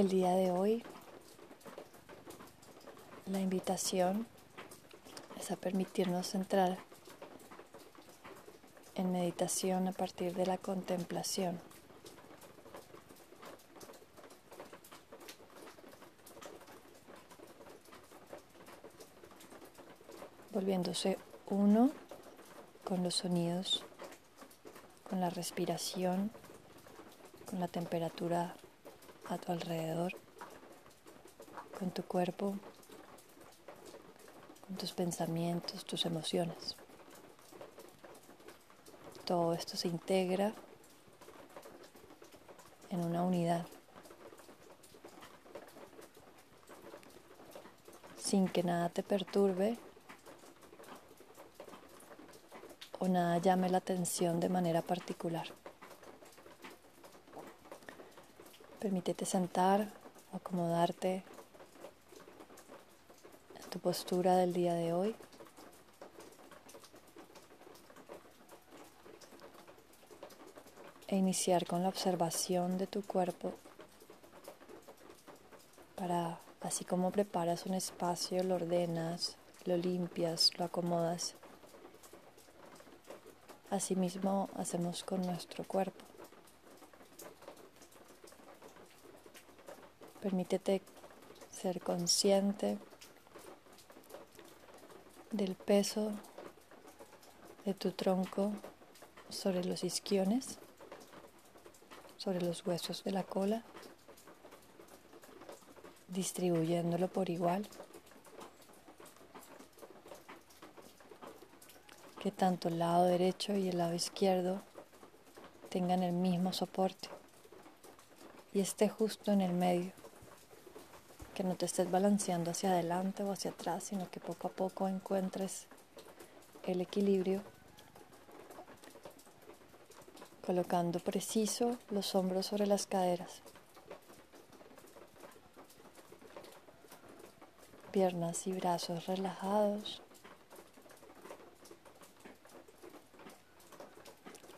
El día de hoy, la invitación es a permitirnos entrar en meditación a partir de la contemplación. Volviéndose uno con los sonidos, con la respiración, con la temperatura a tu alrededor, con tu cuerpo, con tus pensamientos, tus emociones. Todo esto se integra en una unidad, sin que nada te perturbe o nada llame la atención de manera particular. Permítete sentar, acomodarte en tu postura del día de hoy. E iniciar con la observación de tu cuerpo para, así como preparas un espacio, lo ordenas, lo limpias, lo acomodas. Asimismo hacemos con nuestro cuerpo. Permítete ser consciente del peso de tu tronco sobre los isquiones, sobre los huesos de la cola, distribuyéndolo por igual. Que tanto el lado derecho y el lado izquierdo tengan el mismo soporte y esté justo en el medio que no te estés balanceando hacia adelante o hacia atrás, sino que poco a poco encuentres el equilibrio, colocando preciso los hombros sobre las caderas, piernas y brazos relajados,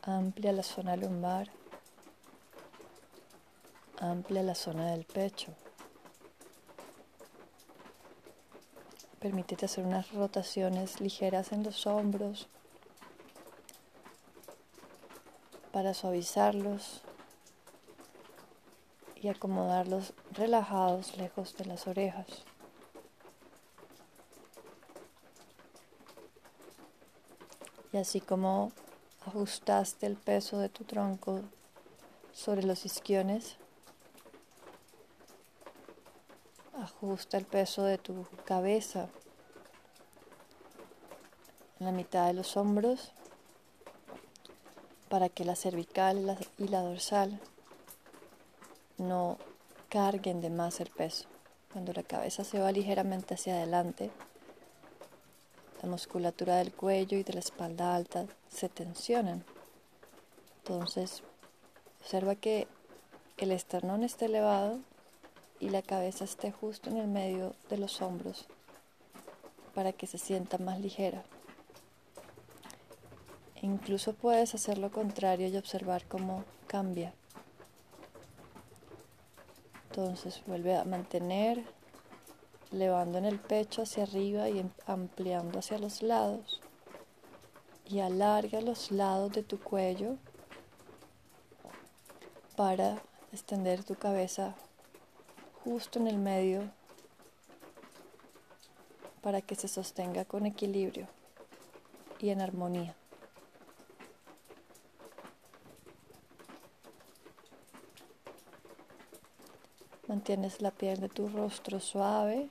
amplia la zona lumbar, amplia la zona del pecho. Permítete hacer unas rotaciones ligeras en los hombros para suavizarlos y acomodarlos relajados lejos de las orejas. Y así como ajustaste el peso de tu tronco sobre los isquiones, Ajusta el peso de tu cabeza en la mitad de los hombros para que la cervical y la dorsal no carguen de más el peso. Cuando la cabeza se va ligeramente hacia adelante, la musculatura del cuello y de la espalda alta se tensionan. Entonces, observa que el esternón esté elevado y la cabeza esté justo en el medio de los hombros para que se sienta más ligera. incluso puedes hacer lo contrario y observar cómo cambia. Entonces vuelve a mantener, elevando en el pecho hacia arriba y ampliando hacia los lados. Y alarga los lados de tu cuello para extender tu cabeza justo en el medio para que se sostenga con equilibrio y en armonía. Mantienes la piel de tu rostro suave.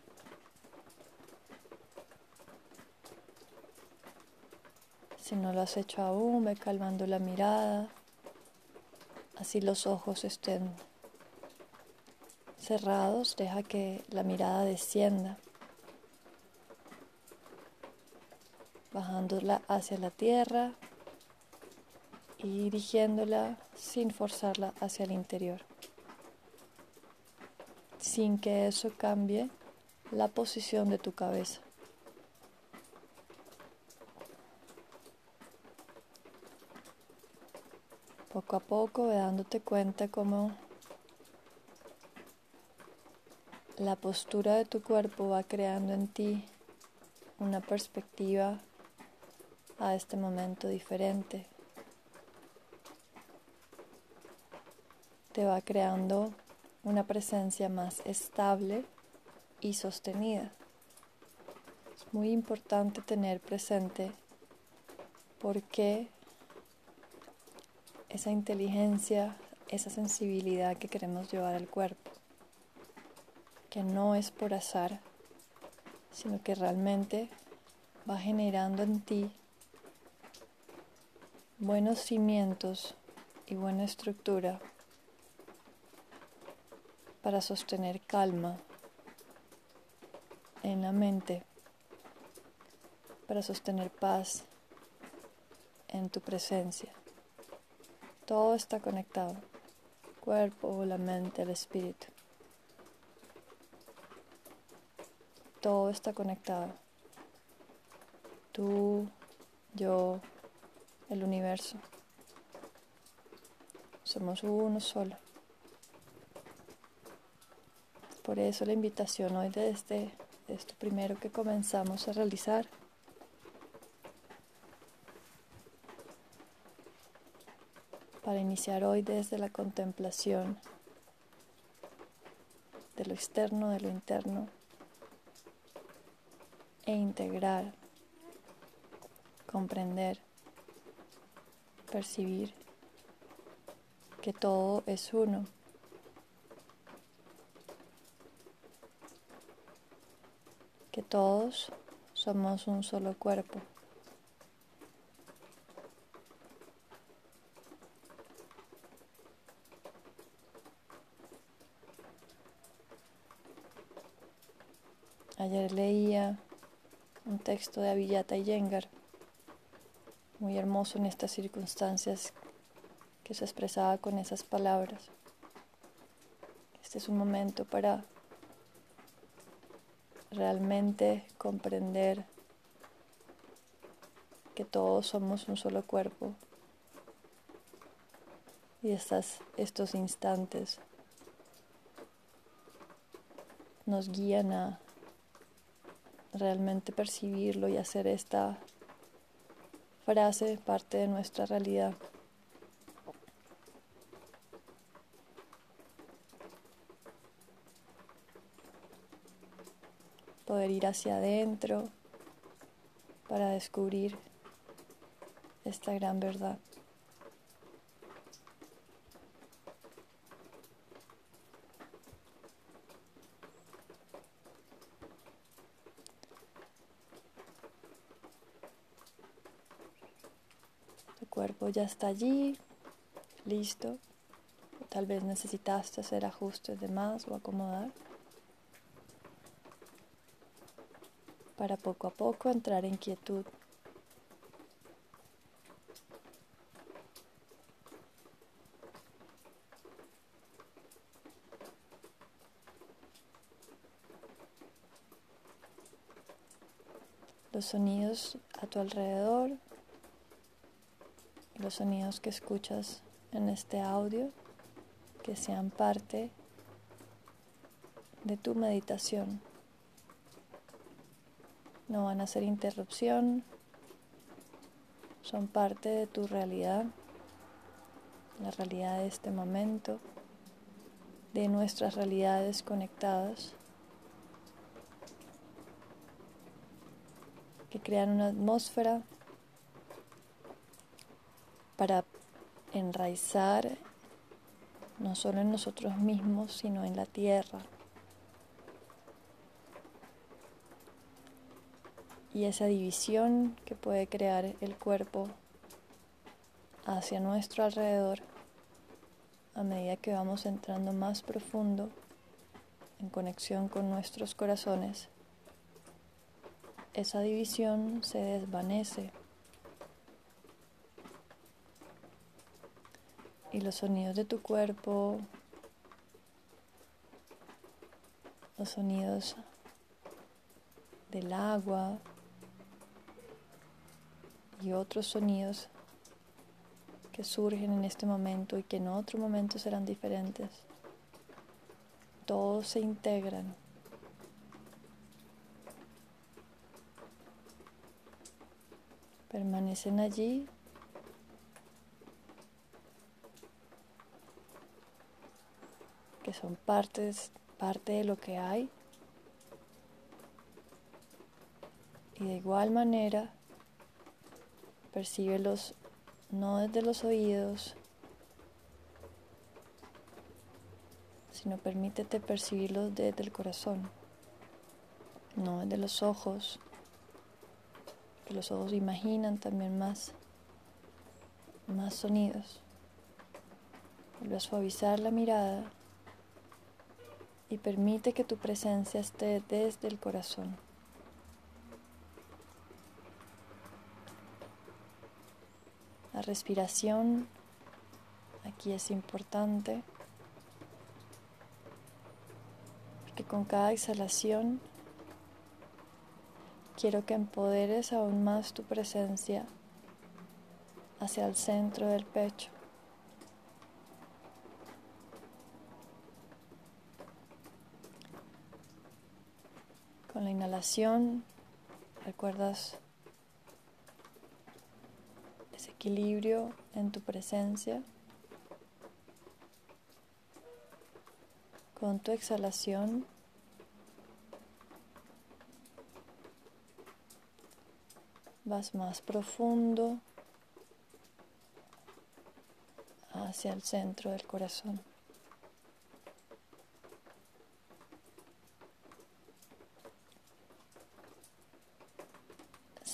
Si no lo has hecho aún, ve calmando la mirada. Así los ojos estén cerrados, deja que la mirada descienda, bajándola hacia la tierra y dirigiéndola sin forzarla hacia el interior, sin que eso cambie la posición de tu cabeza. Poco a poco, dándote cuenta cómo la postura de tu cuerpo va creando en ti una perspectiva a este momento diferente. Te va creando una presencia más estable y sostenida. Es muy importante tener presente por qué esa inteligencia, esa sensibilidad que queremos llevar al cuerpo, que no es por azar, sino que realmente va generando en ti buenos cimientos y buena estructura para sostener calma en la mente, para sostener paz en tu presencia. Todo está conectado. Cuerpo, la mente, el espíritu. Todo está conectado. Tú, yo, el universo. Somos uno solo. Por eso la invitación hoy desde este, esto primero que comenzamos a realizar para iniciar hoy desde la contemplación de lo externo, de lo interno e integrar, comprender, percibir que todo es uno. que todos somos un solo cuerpo. Texto de Avillata Yengar, muy hermoso en estas circunstancias, que se expresaba con esas palabras. Este es un momento para realmente comprender que todos somos un solo cuerpo y estas, estos instantes nos guían a realmente percibirlo y hacer esta frase parte de nuestra realidad. Poder ir hacia adentro para descubrir esta gran verdad. Cuerpo ya está allí, listo. Tal vez necesitaste hacer ajustes de más o acomodar para poco a poco entrar en quietud. Los sonidos a tu alrededor los sonidos que escuchas en este audio que sean parte de tu meditación. No van a ser interrupción, son parte de tu realidad, la realidad de este momento, de nuestras realidades conectadas, que crean una atmósfera para enraizar no solo en nosotros mismos, sino en la tierra. Y esa división que puede crear el cuerpo hacia nuestro alrededor a medida que vamos entrando más profundo en conexión con nuestros corazones, esa división se desvanece y los sonidos de tu cuerpo, los sonidos del agua y otros sonidos que surgen en este momento y que en otro momento serán diferentes. Todos se integran. Permanecen allí que son partes, parte de lo que hay. Y de igual manera, percíbelos no desde los oídos, sino permítete percibirlos desde el corazón, no desde los ojos, que los ojos imaginan también más, más sonidos. Vuelve a suavizar la mirada y permite que tu presencia esté desde el corazón. La respiración aquí es importante porque con cada exhalación quiero que empoderes aún más tu presencia hacia el centro del pecho. Recuerdas equilibrio en tu presencia. Con tu exhalación vas más profundo hacia el centro del corazón.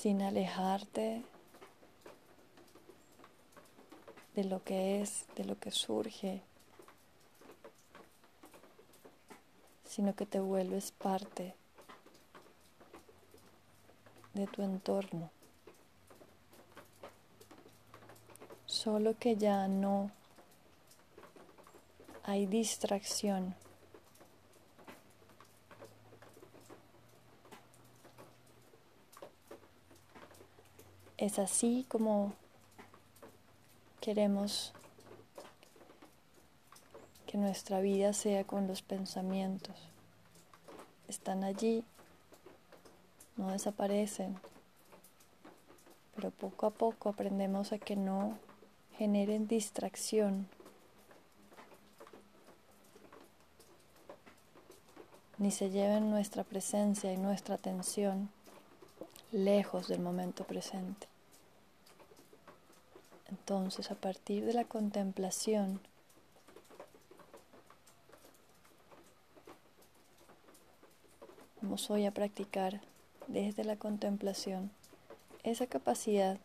Sin alejarte de lo que es, de lo que surge, sino que te vuelves parte de tu entorno. Solo que ya no hay distracción. Es así como Queremos que nuestra vida sea con los pensamientos. Están allí, no desaparecen, pero poco a poco aprendemos a que no generen distracción. ni se lleven nuestra presencia y nuestra atención lejos del momento presente. Entonces, a partir de la contemplación, vamos hoy a practicar desde la contemplación esa capacidad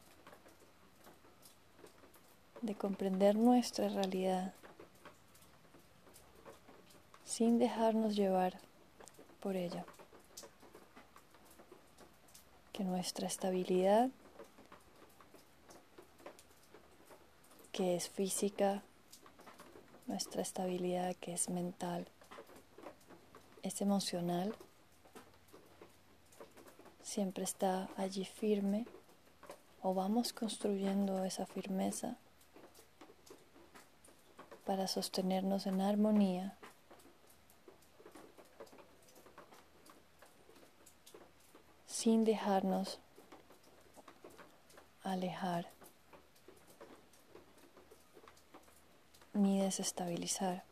de comprender nuestra realidad sin dejarnos llevar por ella. Que nuestra estabilidad que es física, nuestra estabilidad que es mental, es emocional, siempre está allí firme o vamos construyendo esa firmeza para sostenernos en armonía. sin dejarnos alejar ni desestabilizar.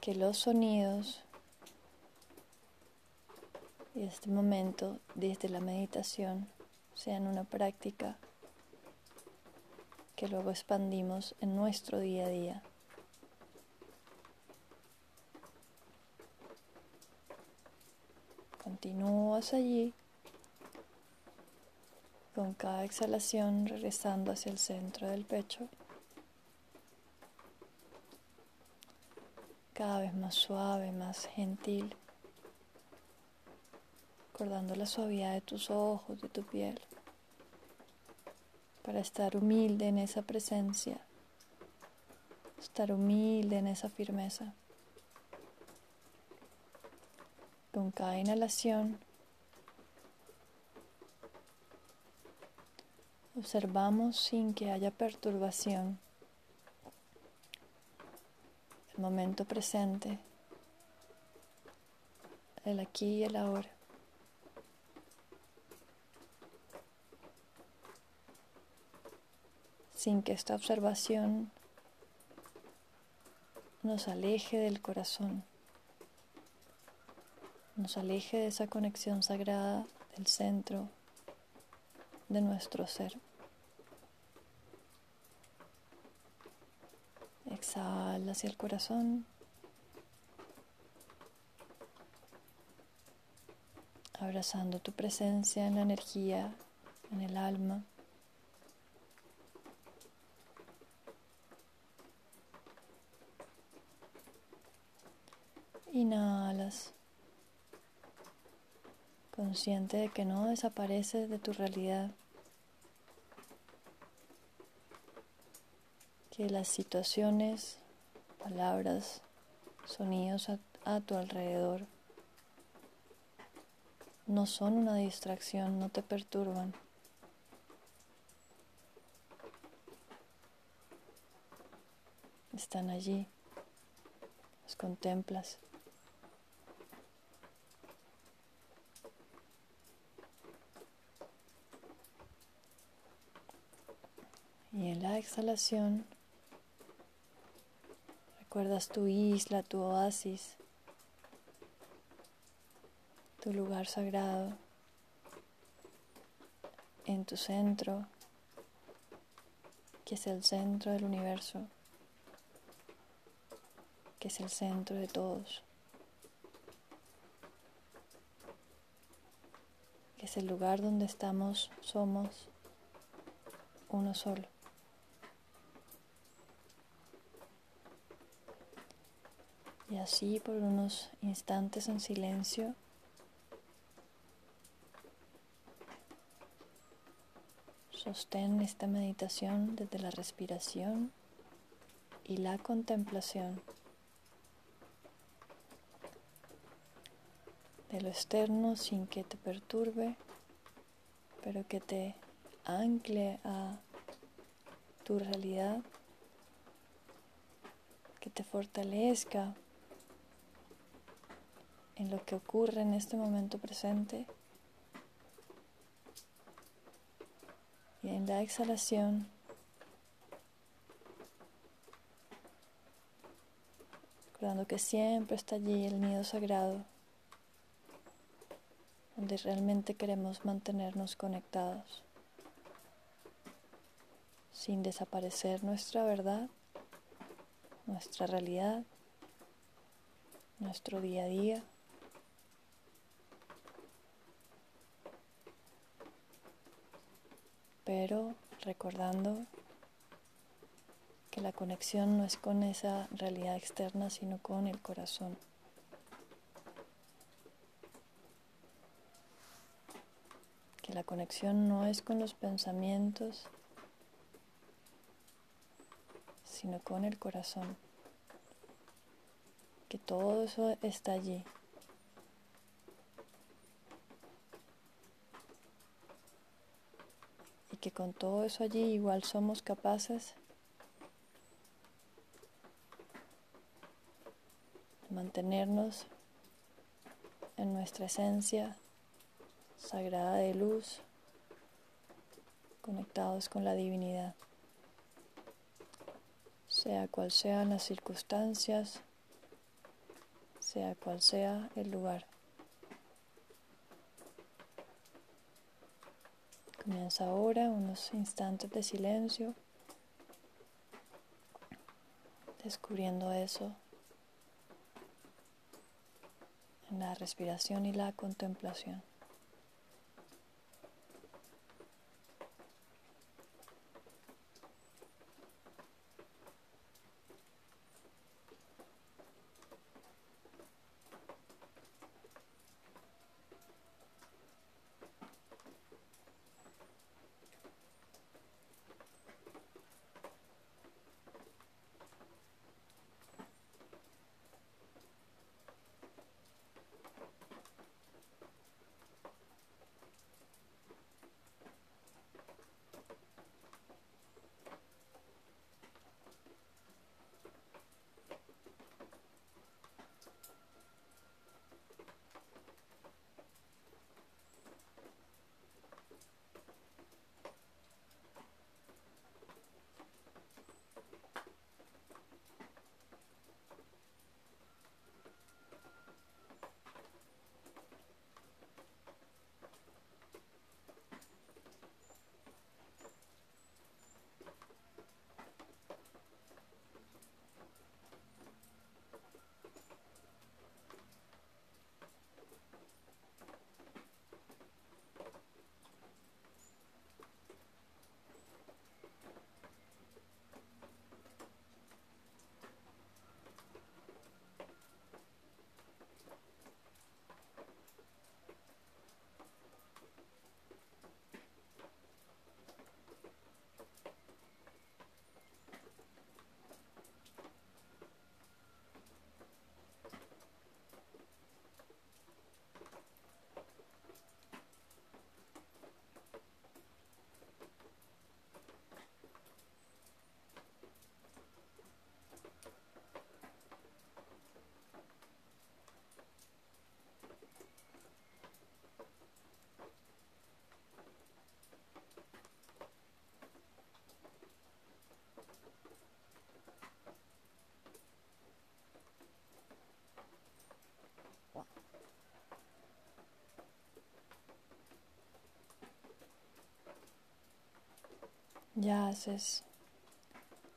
Que los sonidos y este momento desde la meditación sean una práctica que luego expandimos en nuestro día a día. Continúas allí con cada exhalación regresando hacia el centro del pecho. Cada vez más suave, más gentil. Recordando la suavidad de tus ojos, de tu piel. Para estar humilde en esa presencia. Estar humilde en esa firmeza. Con cada inhalación. Observamos sin que haya perturbación. El momento presente, el aquí y el ahora. Sin que esta observación nos aleje del corazón, nos aleje de esa conexión sagrada del centro de nuestro ser. Exhala hacia el corazón. Abrazando tu presencia en la energía, en el alma. Inhalas, consciente de que no desapareces de tu realidad. que las situaciones, palabras, sonidos a, tu alrededor no son una distracción, no te perturban. Están allí, los contemplas. Y en la exhalación Recuerdas tu isla, tu oasis, tu lugar sagrado en tu centro, que es el centro del universo, que es el centro de todos, que es el lugar donde estamos, somos uno solo. Y así por unos instantes en silencio, sostén esta meditación desde la respiración y la contemplación de lo externo sin que te perturbe, pero que te ancle a tu realidad, que te fortalezca en lo que ocurre en este momento presente. Y en la exhalación, recordando que siempre está allí el nido sagrado, donde realmente queremos mantenernos conectados, sin desaparecer nuestra verdad, nuestra realidad, nuestro día a día. Pero recordando que la conexión no es con esa realidad externa, sino con el corazón. Que la conexión no es con los pensamientos, sino con el corazón. Que todo eso está allí. Que con todo eso allí igual somos capaces de mantenernos en nuestra esencia sagrada de luz, conectados con la divinidad, sea cual sean las circunstancias, sea cual sea el lugar. Comienza ahora unos instantes de silencio, descubriendo eso en la respiración y la contemplación. Yaces,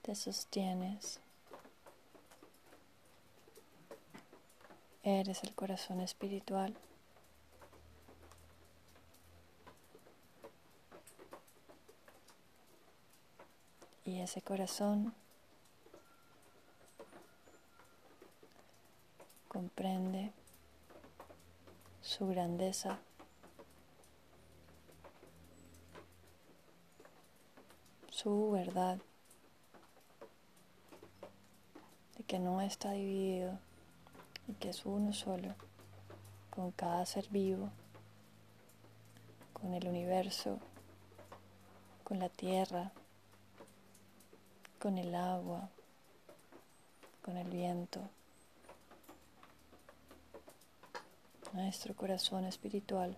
te sostienes. Eres el corazón espiritual. Y ese corazón comprende su grandeza, su verdad, de que no está dividido y que es uno solo con cada ser vivo, con el universo, con la tierra, con el agua, con el viento. Nuestro corazón espiritual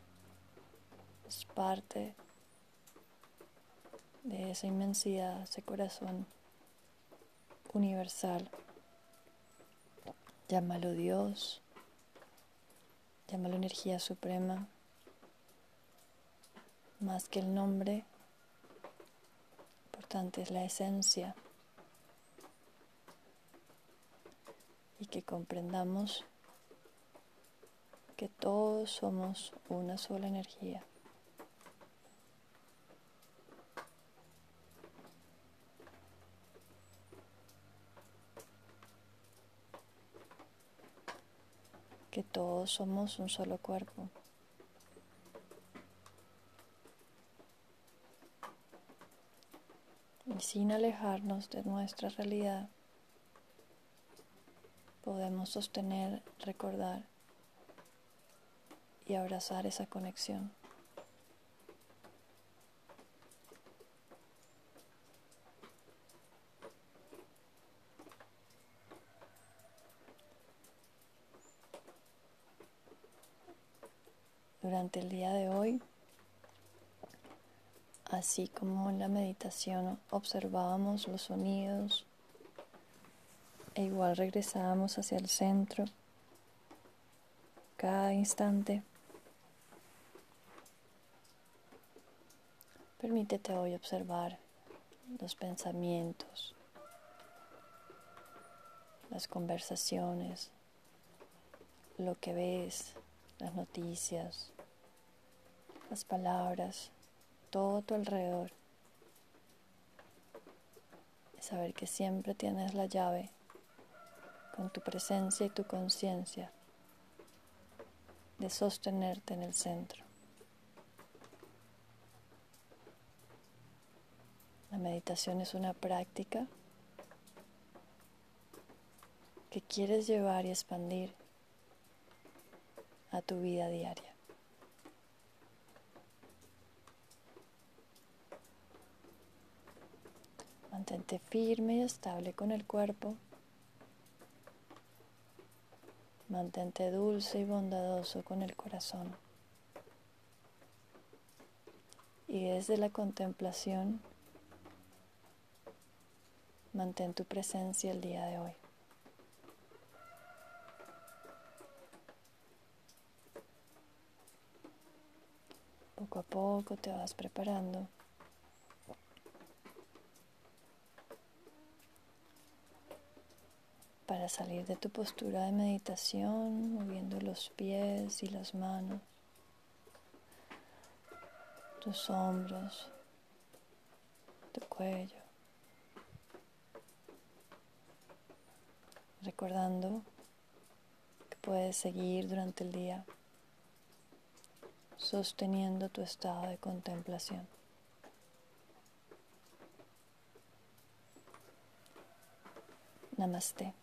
es parte de esa inmensidad, ese corazón universal. Llámalo Dios, llámalo energía suprema, más que el nombre, importante es la esencia y que comprendamos que todos somos una sola energía. que todos somos un solo cuerpo. Y sin alejarnos de nuestra realidad, podemos sostener, recordar y abrazar esa conexión. Durante el día de hoy, así como en la meditación observábamos los sonidos e igual regresábamos hacia el centro cada instante. Permítete hoy observar los pensamientos, las conversaciones, lo que ves, las noticias, las palabras, todo tu alrededor. Y saber que siempre tienes la llave con tu presencia y tu conciencia de sostenerte en el centro. La meditación es una práctica que quieres llevar y expandir a tu vida diaria. Mantente firme y estable con el cuerpo. Mantente dulce y bondadoso con el corazón. Y desde la contemplación Mantén tu presencia el día de hoy. Poco a poco te vas preparando. Salir de tu postura de meditación, moviendo los pies y las manos, tus hombros, tu cuello. recordando que puedes seguir durante el día sosteniendo tu estado de contemplación. Namaste.